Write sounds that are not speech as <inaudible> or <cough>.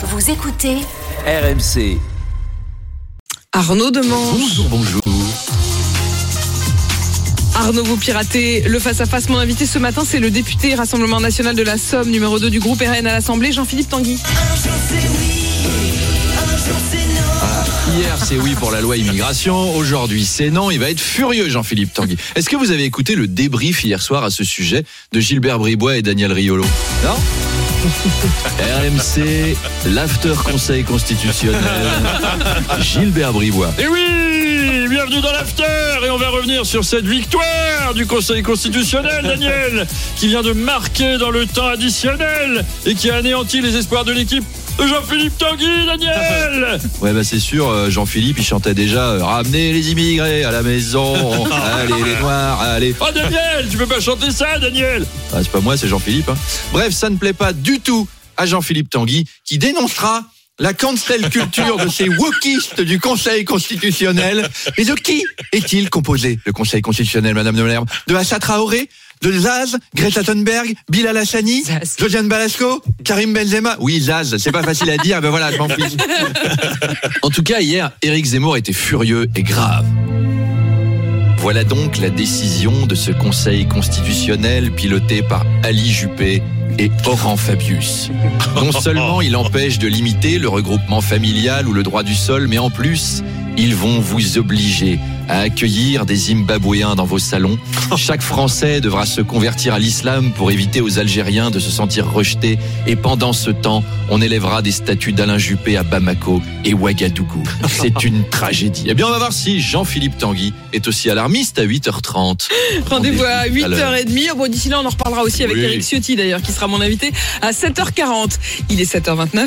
Vous écoutez RMC. Arnaud Demange. Bonjour, bonjour. Arnaud, vous piratez le face-à-face. Mon invité ce matin, c'est le député Rassemblement National de la Somme, numéro 2 du groupe RN à l'Assemblée, Jean-Philippe Tanguy. Hier, c'est oui pour la loi immigration. Aujourd'hui, c'est non. Il va être furieux, Jean-Philippe Tanguy. Est-ce que vous avez écouté le débrief hier soir à ce sujet de Gilbert Bribois et Daniel Riolo? Non RMC, l'after conseil constitutionnel. Gilbert Bribois. Et oui, bienvenue dans l'after et on va revenir sur cette victoire du Conseil constitutionnel, Daniel, qui vient de marquer dans le temps additionnel et qui a anéanti les espoirs de l'équipe Jean-Philippe Tanguy, Daniel. <laughs> Ouais, bah c'est sûr, euh, Jean-Philippe, il chantait déjà euh, Ramenez les immigrés à la maison. <laughs> allez, les noirs, allez. Oh Daniel, tu peux pas chanter ça, Daniel Ah, c'est pas moi, c'est Jean-Philippe. hein. Bref, ça ne plaît pas du tout à Jean-Philippe Tanguy, qui dénoncera la cancel culture de ces wokistes du Conseil constitutionnel. Mais de qui est-il composé, le Conseil constitutionnel, Madame de Malherbe? De Assa Traoré? De Zaz, Greta Thunberg, Bilal Hassani, Zaz. Josiane Balasco, Karim Benzema? Oui, Zaz, c'est pas facile à dire, ben voilà, je m'en fiche. <laughs> En tout cas, hier, Éric Zemmour était furieux et grave. Voilà donc la décision de ce Conseil constitutionnel piloté par Ali Juppé et Oran Fabius. Non seulement il empêche de limiter le regroupement familial ou le droit du sol, mais en plus, ils vont vous obliger à accueillir des Zimbabwéens dans vos salons. <laughs> Chaque Français devra se convertir à l'islam pour éviter aux Algériens de se sentir rejetés. Et pendant ce temps, on élèvera des statues d'Alain Juppé à Bamako et Ouagadougou. C'est une <laughs> tragédie. Eh bien, on va voir si Jean-Philippe Tanguy est aussi alarmiste à 8h30. Rendez-vous à Rendez-vous à l'heure. 8h30. Bon, d'ici là, on en reparlera aussi avec Oui. Eric Ciotti, d'ailleurs, qui sera mon invité à 7h40. Il est 7h29.